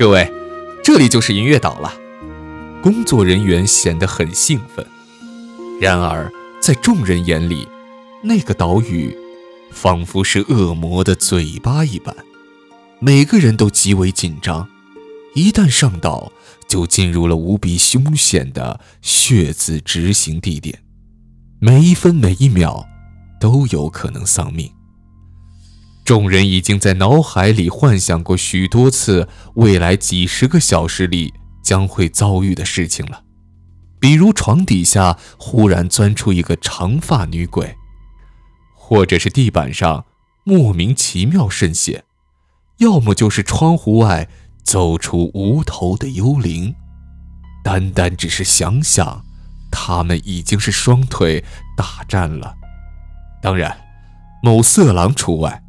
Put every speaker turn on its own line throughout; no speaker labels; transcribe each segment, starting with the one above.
各位，这里就是银月岛了。工作人员显得很兴奋。然而，在众人眼里，那个岛屿仿佛是恶魔的嘴巴一般，每个人都极为紧张。一旦上岛，就进入了无比凶险的血字执行地点，每一分每一秒都有可能丧命。众人已经在脑海里幻想过许多次未来几十个小时里将会遭遇的事情了，比如床底下忽然钻出一个长发女鬼，或者是地板上莫名其妙渗血，要么就是窗户外走出无头的幽灵。单单只是想想，他们已经是双腿大战了，当然，某色狼除外。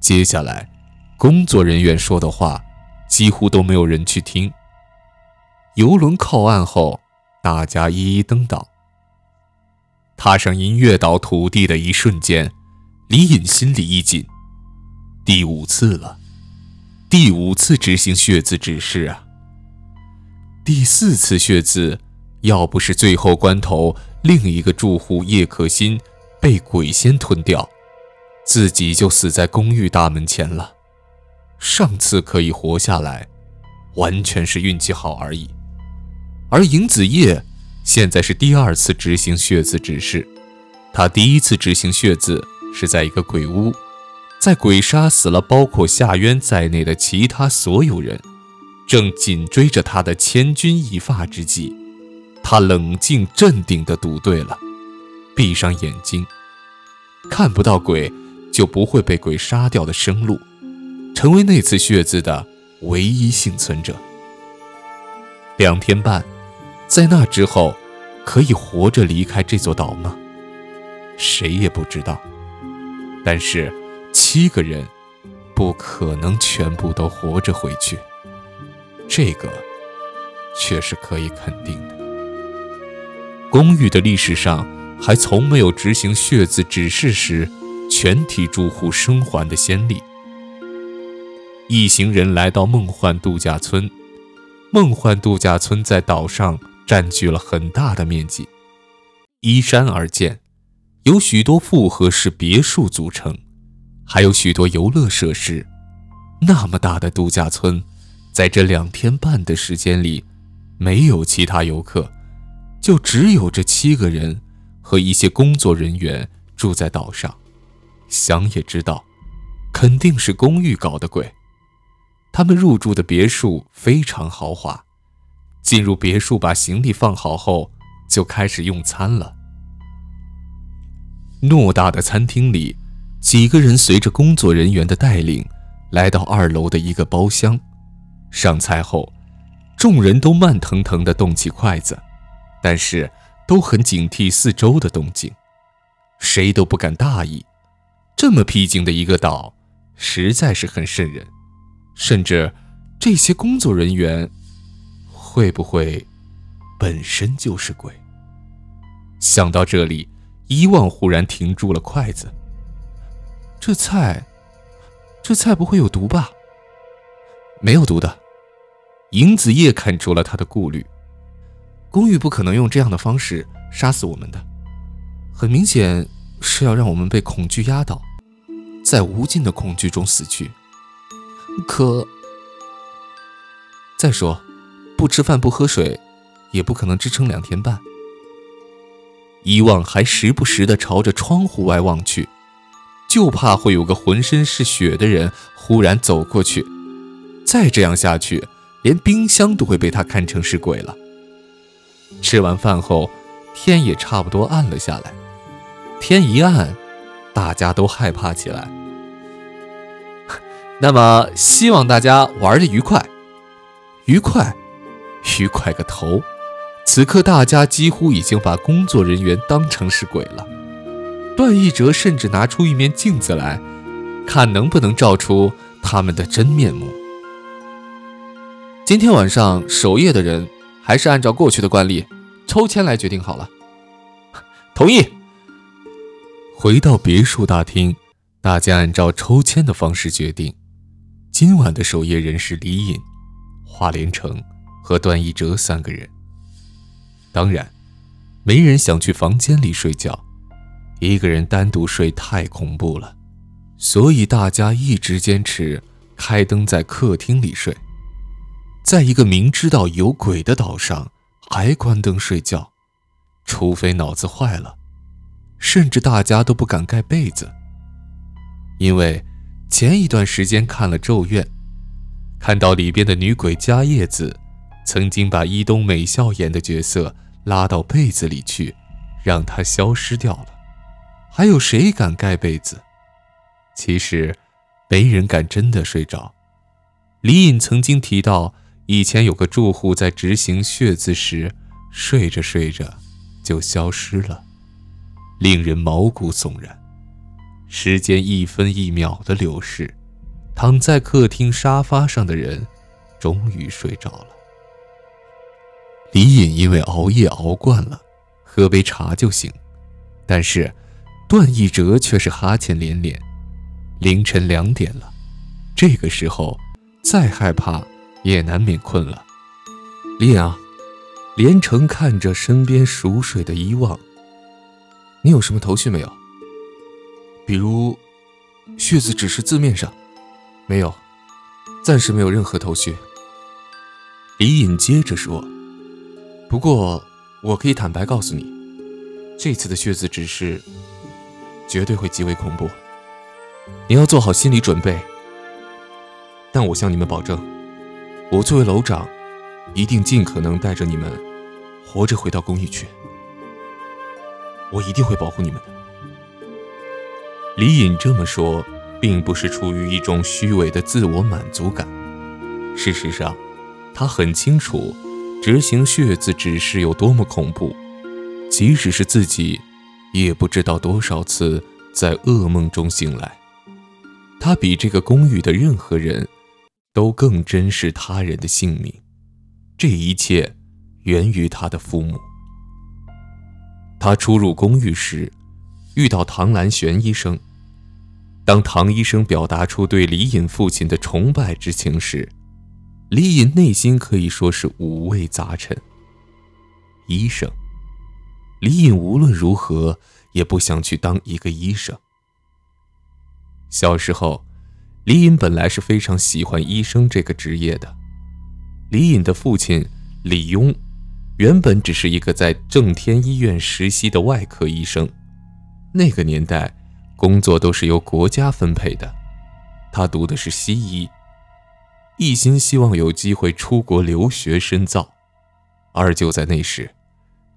接下来，工作人员说的话几乎都没有人去听。游轮靠岸后，大家一一登岛。踏上音乐岛土地的一瞬间，李隐心里一紧。第五次了，第五次执行血字指示啊！第四次血字，要不是最后关头另一个住户叶可欣被鬼仙吞掉。自己就死在公寓大门前了。上次可以活下来，完全是运气好而已。而尹子夜现在是第二次执行血字指示。他第一次执行血字是在一个鬼屋，在鬼杀死了包括夏渊在内的其他所有人，正紧追着他的千钧一发之际，他冷静镇定地赌对了，闭上眼睛，看不到鬼。就不会被鬼杀掉的生路，成为那次血字的唯一幸存者。两天半，在那之后，可以活着离开这座岛吗？谁也不知道。但是，七个人不可能全部都活着回去，这个却是可以肯定的。公寓的历史上还从没有执行血字指示时。全体住户生还的先例。一行人来到梦幻度假村。梦幻度假村在岛上占据了很大的面积，依山而建，有许多复合式别墅组成，还有许多游乐设施。那么大的度假村，在这两天半的时间里，没有其他游客，就只有这七个人和一些工作人员住在岛上。想也知道，肯定是公寓搞的鬼。他们入住的别墅非常豪华。进入别墅，把行李放好后，就开始用餐了。偌大的餐厅里，几个人随着工作人员的带领，来到二楼的一个包厢。上菜后，众人都慢腾腾地动起筷子，但是都很警惕四周的动静，谁都不敢大意。这么僻静的一个岛，实在是很瘆人。甚至，这些工作人员会不会本身就是鬼？想到这里，伊万忽然停住了筷子。这菜，这菜不会有毒吧？没有毒的。尹子夜看出了他的顾虑。公寓不可能用这样的方式杀死我们的，很明显是要让我们被恐惧压倒。在无尽的恐惧中死去。可再说，不吃饭不喝水，也不可能支撑两天半。伊望还时不时地朝着窗户外望去，就怕会有个浑身是血的人忽然走过去。再这样下去，连冰箱都会被他看成是鬼了。吃完饭后，天也差不多暗了下来。天一暗，大家都害怕起来。那么，希望大家玩的愉快，愉快，愉快个头！此刻大家几乎已经把工作人员当成是鬼了。段奕哲甚至拿出一面镜子来，看能不能照出他们的真面目。今天晚上守夜的人，还是按照过去的惯例，抽签来决定好了。同意。回到别墅大厅，大家按照抽签的方式决定。今晚的守夜人是李隐，华连城和段一哲三个人。当然，没人想去房间里睡觉，一个人单独睡太恐怖了，所以大家一直坚持开灯在客厅里睡。在一个明知道有鬼的岛上，还关灯睡觉，除非脑子坏了，甚至大家都不敢盖被子，因为前一段时间看了《咒怨》，看到里边的女鬼加叶子，曾经把伊东美孝演的角色拉到被子里去，让她消失掉了。还有谁敢盖被子？其实，没人敢真的睡着。李隐曾经提到。以前有个住户在执行血字时，睡着睡着就消失了，令人毛骨悚然。时间一分一秒的流逝，躺在客厅沙发上的人终于睡着了。李隐因为熬夜熬惯了，喝杯茶就醒，但是段奕哲却是哈欠连连。凌晨两点了，这个时候再害怕。也难免困了，李隐啊，连城看着身边熟睡的伊望，你有什么头绪没有？比如，血字只是字面上，没有，暂时没有任何头绪。李隐接着说：“不过，我可以坦白告诉你，这次的血字指示绝对会极为恐怖，你要做好心理准备。但我向你们保证。”我作为楼长，一定尽可能带着你们活着回到公寓去。我一定会保护你们的。李隐这么说，并不是出于一种虚伪的自我满足感。事实上，他很清楚执行血字指示有多么恐怖，即使是自己，也不知道多少次在噩梦中醒来。他比这个公寓的任何人。都更珍视他人的性命，这一切源于他的父母。他初入公寓时，遇到唐兰玄医生。当唐医生表达出对李隐父亲的崇拜之情时，李隐内心可以说是五味杂陈。医生，李隐无论如何也不想去当一个医生。小时候。李隐本来是非常喜欢医生这个职业的。李隐的父亲李庸，原本只是一个在正天医院实习的外科医生。那个年代，工作都是由国家分配的。他读的是西医，一心希望有机会出国留学深造。而就在那时，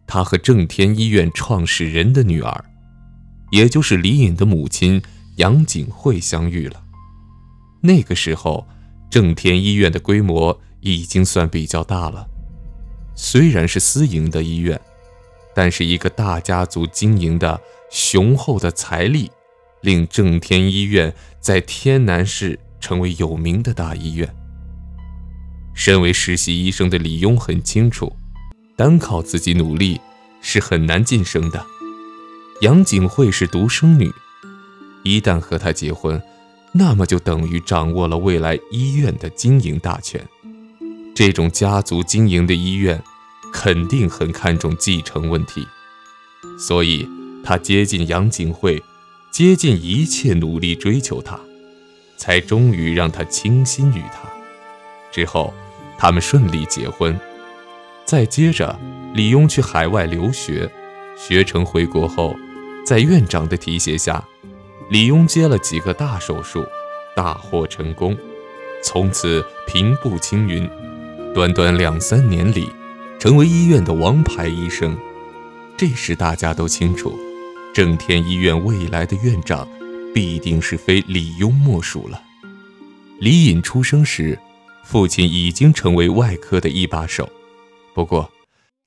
他和正天医院创始人的女儿，也就是李隐的母亲杨景惠相遇了。那个时候，正天医院的规模已经算比较大了。虽然是私营的医院，但是一个大家族经营的雄厚的财力，令正天医院在天南市成为有名的大医院。身为实习医生的李庸很清楚，单靠自己努力是很难晋升的。杨景惠是独生女，一旦和他结婚。那么就等于掌握了未来医院的经营大权。这种家族经营的医院，肯定很看重继承问题，所以他接近杨景惠，竭尽一切努力追求她，才终于让她倾心于他。之后，他们顺利结婚。再接着，李庸去海外留学，学成回国后，在院长的提携下。李庸接了几个大手术，大获成功，从此平步青云，短短两三年里，成为医院的王牌医生。这时大家都清楚，正天医院未来的院长，必定是非李庸莫属了。李隐出生时，父亲已经成为外科的一把手，不过，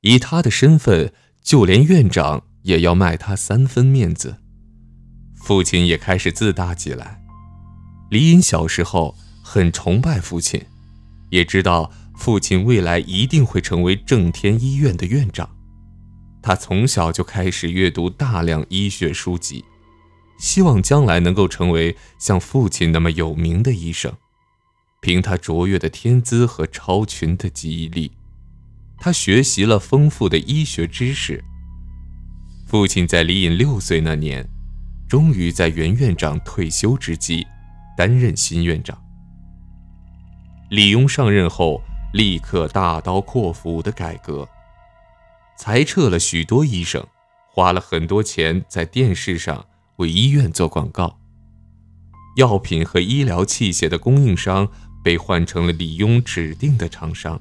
以他的身份，就连院长也要卖他三分面子。父亲也开始自大起来。李隐小时候很崇拜父亲，也知道父亲未来一定会成为正天医院的院长。他从小就开始阅读大量医学书籍，希望将来能够成为像父亲那么有名的医生。凭他卓越的天资和超群的记忆力，他学习了丰富的医学知识。父亲在李隐六岁那年，终于在原院长退休之际，担任新院长。李庸上任后，立刻大刀阔斧的改革，裁撤了许多医生，花了很多钱在电视上为医院做广告。药品和医疗器械的供应商被换成了李庸指定的厂商，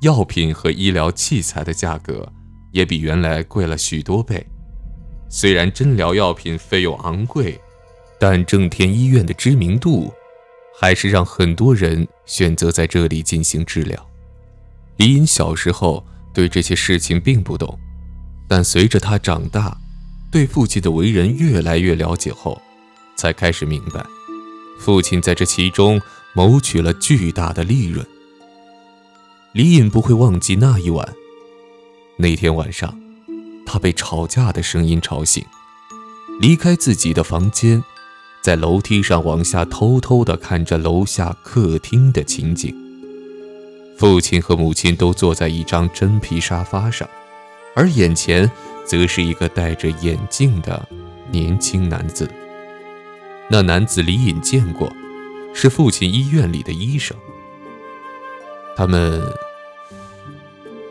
药品和医疗器材的价格也比原来贵了许多倍。虽然诊疗药品费用昂贵，但正天医院的知名度。还是让很多人选择在这里进行治疗。李隐小时候对这些事情并不懂，但随着他长大，对父亲的为人越来越了解后，才开始明白，父亲在这其中谋取了巨大的利润。李隐不会忘记那一晚，那天晚上，他被吵架的声音吵醒，离开自己的房间。在楼梯上往下偷偷地看着楼下客厅的情景。父亲和母亲都坐在一张真皮沙发上，而眼前则是一个戴着眼镜的年轻男子。那男子李隐见过，是父亲医院里的医生。他们，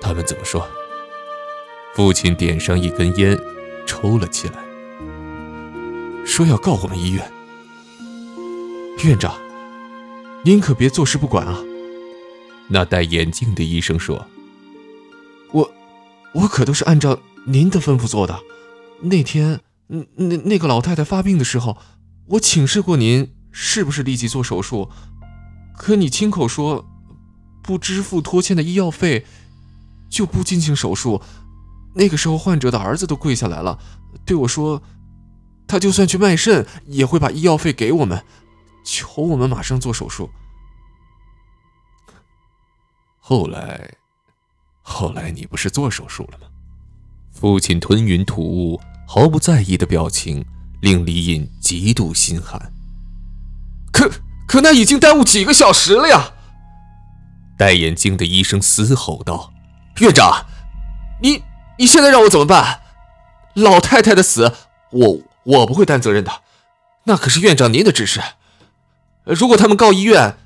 他们怎么说？父亲点上一根烟，抽了起来，说要告我们医院。
院长，您可别坐视不管啊！
那戴眼镜的医生说：“
我，我可都是按照您的吩咐做的。那天，那那个老太太发病的时候，我请示过您，是不是立即做手术？可你亲口说，不支付拖欠的医药费，就不进行手术。那个时候，患者的儿子都跪下来了，对我说，他就算去卖肾，也会把医药费给我们。”求我们马上做手术。
后来，后来你不是做手术了吗？父亲吞云吐雾、毫不在意的表情令李隐极度心寒。
可可那已经耽误几个小时了呀！
戴眼镜的医生嘶吼道：“
院长，你你现在让我怎么办？老太太的死，我我不会担责任的，那可是院长您的指示。”如果他们告医院，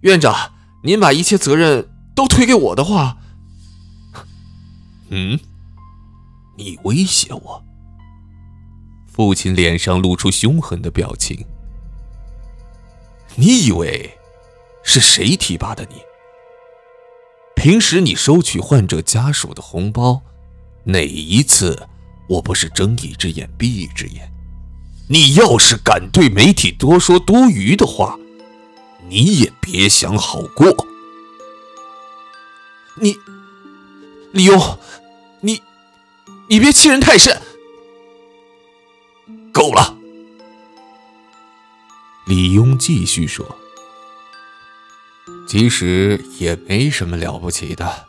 院长，您把一切责任都推给我的话，
嗯，你威胁我？父亲脸上露出凶狠的表情。你以为是谁提拔的你？平时你收取患者家属的红包，哪一次我不是睁一只眼闭一只眼？你要是敢对媒体多说多余的话，你也别想好过。
你，李庸，你，你别欺人太甚。
够了。李庸继续说：“其实也没什么了不起的，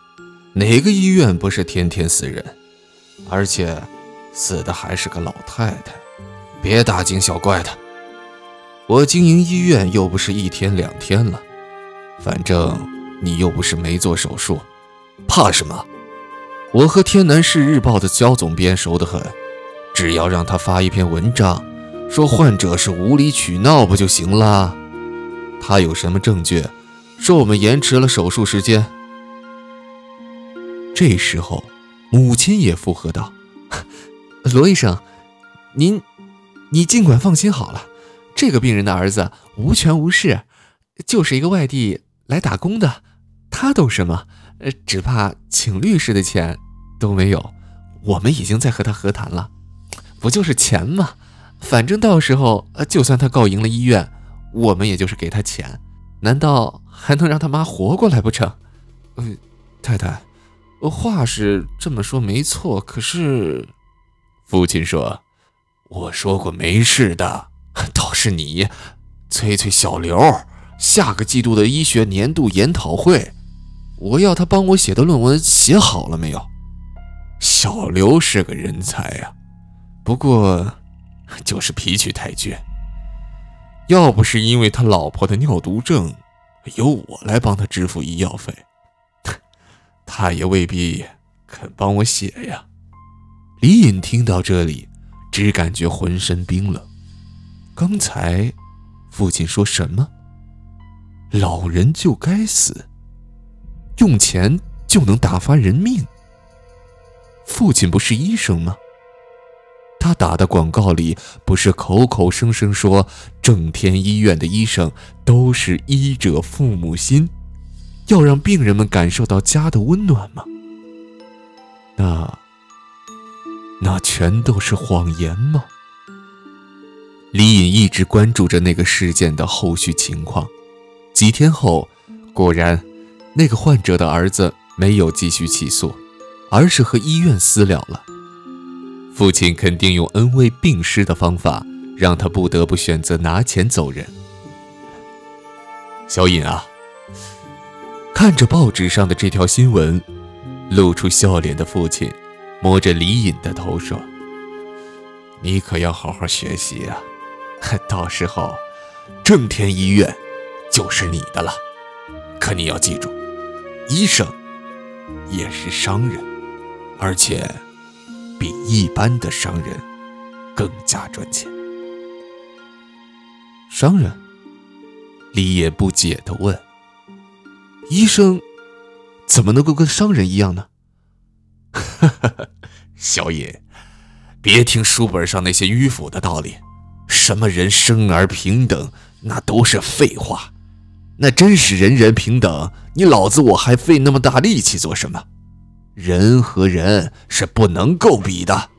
哪个医院不是天天死人？而且，死的还是个老太太，别大惊小怪的。”我经营医院又不是一天两天了，反正你又不是没做手术，怕什么？我和天南市日报的焦总编熟得很，只要让他发一篇文章，说患者是无理取闹不就行了？他有什么证据说我们延迟了手术时间？这时候，母亲也附和道：“
罗医生，您，你尽管放心好了。”这个病人的儿子无权无势，就是一个外地来打工的，他懂什么？呃，只怕请律师的钱都没有。我们已经在和他和谈了，不就是钱吗？反正到时候，就算他告赢了医院，我们也就是给他钱，难道还能让他妈活过来不成？呃，太太，话是这么说没错，可是，
父亲说，我说过没事的。倒是你，催催小刘，下个季度的医学年度研讨会，我要他帮我写的论文写好了没有？小刘是个人才呀，不过就是脾气太倔。要不是因为他老婆的尿毒症，由我来帮他支付医药费，他也未必肯帮我写呀。
李隐听到这里，只感觉浑身冰冷。刚才，父亲说什么？老人就该死，用钱就能打发人命？父亲不是医生吗？他打的广告里不是口口声声说正天医院的医生都是医者父母心，要让病人们感受到家的温暖吗？那……那全都是谎言吗？李隐一直关注着那个事件的后续情况。几天后，果然，那个患者的儿子没有继续起诉，而是和医院私了了。父亲肯定用恩威并施的方法，让他不得不选择拿钱走人。小尹啊，看着报纸上的这条新闻，露出笑脸的父亲。摸着李隐的头说：“你可要好好学习啊，到时候正天医院就是你的了。可你要记住，医生也是商人，而且比一般的商人更加赚钱。”商人？李野不解地问：“医生怎么能够跟商人一样呢？”
哈哈，小野，别听书本上那些迂腐的道理，什么人生而平等，那都是废话。那真是人人平等，你老子我还费那么大力气做什么？人和人是不能够比的。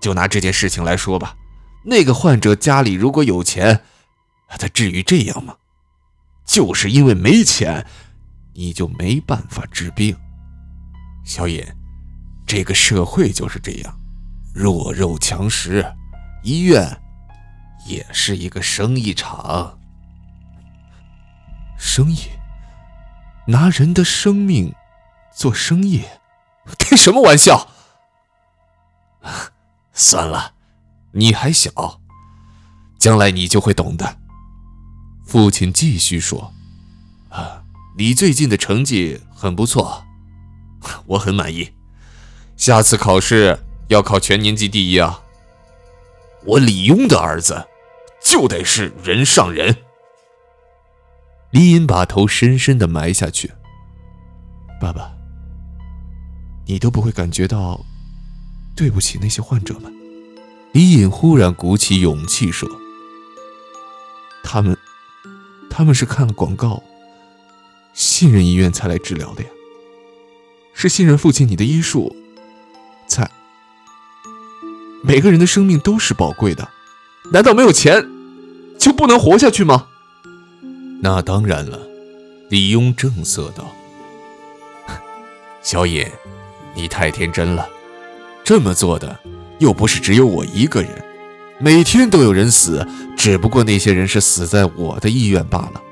就拿这件事情来说吧，那个患者家里如果有钱，他至于这样吗？就是因为没钱，你就没办法治病，小尹。这个社会就是这样，弱肉强食。医院也是一个生意场，
生意，拿人的生命做生意，
开什么玩笑？算了，你还小，将来你就会懂的。父亲继续说：“啊，你最近的成绩很不错，我很满意。”下次考试要考全年级第一啊！我李庸的儿子就得是人上人。
李隐把头深深的埋下去。爸爸，你都不会感觉到对不起那些患者们？李隐忽然鼓起勇气说：“他们，他们是看了广告，信任医院才来治疗的呀，是信任父亲你的医术。”才。每个人的生命都是宝贵的，难道没有钱就不能活下去吗？
那当然了，李庸正色道：“小野，你太天真了。这么做的又不是只有我一个人，每天都有人死，只不过那些人是死在我的医院罢了。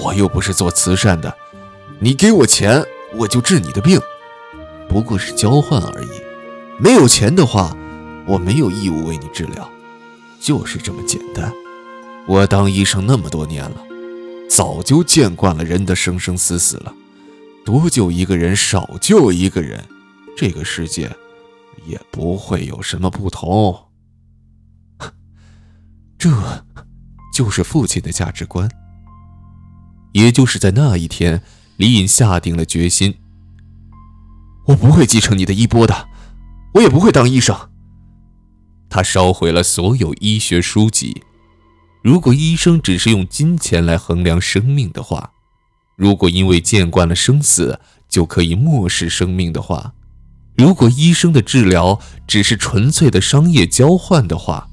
我又不是做慈善的，你给我钱，我就治你的病。”不过是交换而已，没有钱的话，我没有义务为你治疗，就是这么简单。我当医生那么多年了，早就见惯了人的生生死死了，多救一个人少救一个人，这个世界也不会有什么不同。
这，就是父亲的价值观。也就是在那一天，李隐下定了决心。我不会继承你的衣钵的，我也不会当医生。
他烧毁了所有医学书籍。如果医生只是用金钱来衡量生命的话，如果因为见惯了生死就可以漠视生命的话，如果医生的治疗只是纯粹的商业交换的话，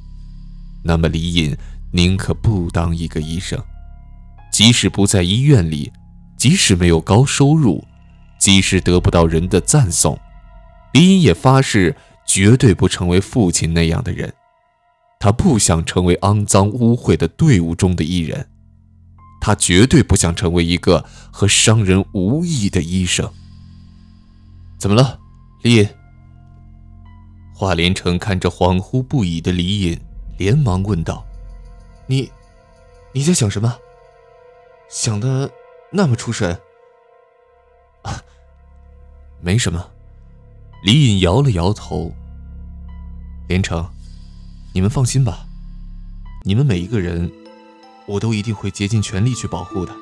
那么李隐宁可不当一个医生，即使不在医院里，即使没有高收入。即使得不到人的赞颂，李隐也发誓绝对不成为父亲那样的人。他不想成为肮脏污秽的队伍中的一人，他绝对不想成为一个和商人无异的医生。
怎么了，李隐？
华连城看着恍惚不已的李隐，连忙问道：“
你，你在想什么？想的那么出神？
啊，没什么。李隐摇了摇头。连城，你们放心吧，你们每一个人，我都一定会竭尽全力去保护的。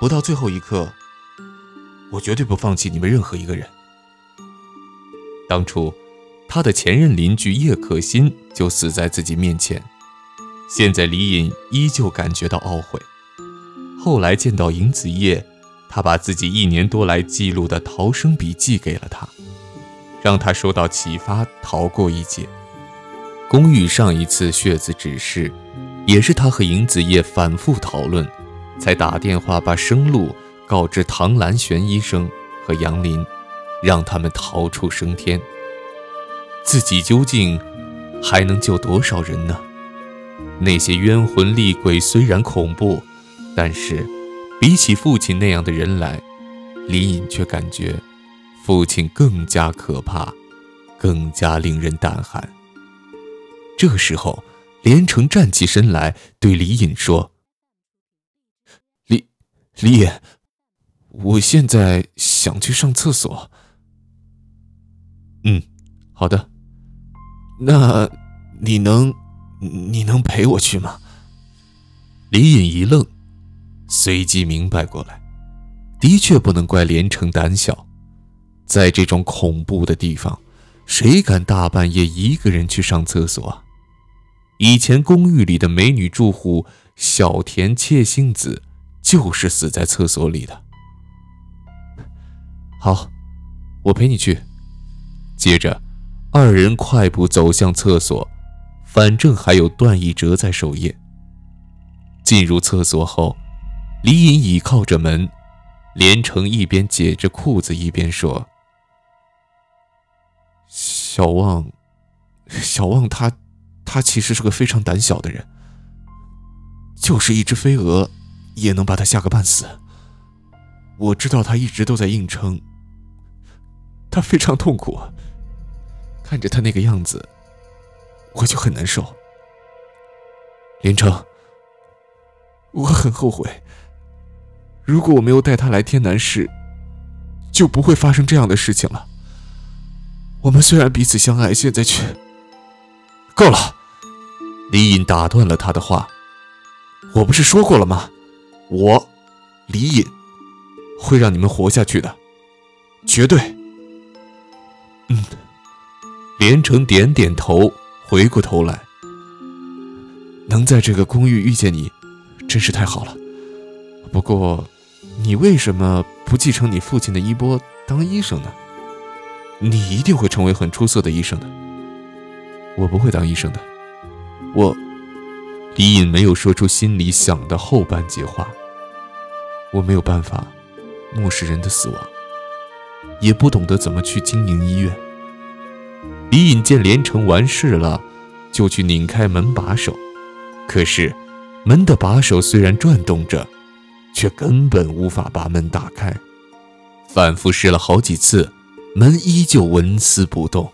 不到最后一刻，我绝对不放弃你们任何一个人。当初，他的前任邻居叶可欣就死在自己面前，现在李隐依旧感觉到懊悔。后来见到尹子夜，他把自己一年多来记录的逃生笔记给了他。让他受到启发，逃过一劫。公寓上一次血字指示，也是他和尹子叶反复讨论，才打电话把生路告知唐兰玄医生和杨林，让他们逃出升天。自己究竟还能救多少人呢？那些冤魂厉鬼虽然恐怖，但是比起父亲那样的人来，李隐却感觉。父亲更加可怕，更加令人胆寒。这时候，连城站起身来，对李隐说：“李，李隐，我现在想去上厕所。”“嗯，好的。那你能，你能陪我去吗？”李隐一愣，随即明白过来，的确不能怪连城胆小。在这种恐怖的地方，谁敢大半夜一个人去上厕所？以前公寓里的美女住户小田切星子就是死在厕所里的。好，我陪你去。接着，二人快步走向厕所，反正还有段奕哲在守夜。进入厕所后，李隐倚靠着门，连城一边解着裤子一边说。小旺，小旺他，他其实是个非常胆小的人，就是一只飞蛾，也能把他吓个半死。我知道他一直都在硬撑，他非常痛苦，看着他那个样子，我就很难受。连城，我很后悔，如果我没有带他来天南市，就不会发生这样的事情了。我们虽然彼此相爱，现在却够了。李隐打断了他的话：“我不是说过了吗？我，李隐，会让你们活下去的，绝对。”嗯。连城点点头，回过头来：“能在这个公寓遇见你，真是太好了。不过，你为什么不继承你父亲的衣钵，当医生呢？”你一定会成为很出色的医生的。我不会当医生的。我，李隐没有说出心里想的后半截话。我没有办法漠视人的死亡，也不懂得怎么去经营医院。李隐见连城完事了，就去拧开门把手，可是门的把手虽然转动着，却根本无法把门打开。反复试了好几次。门依旧纹丝不动。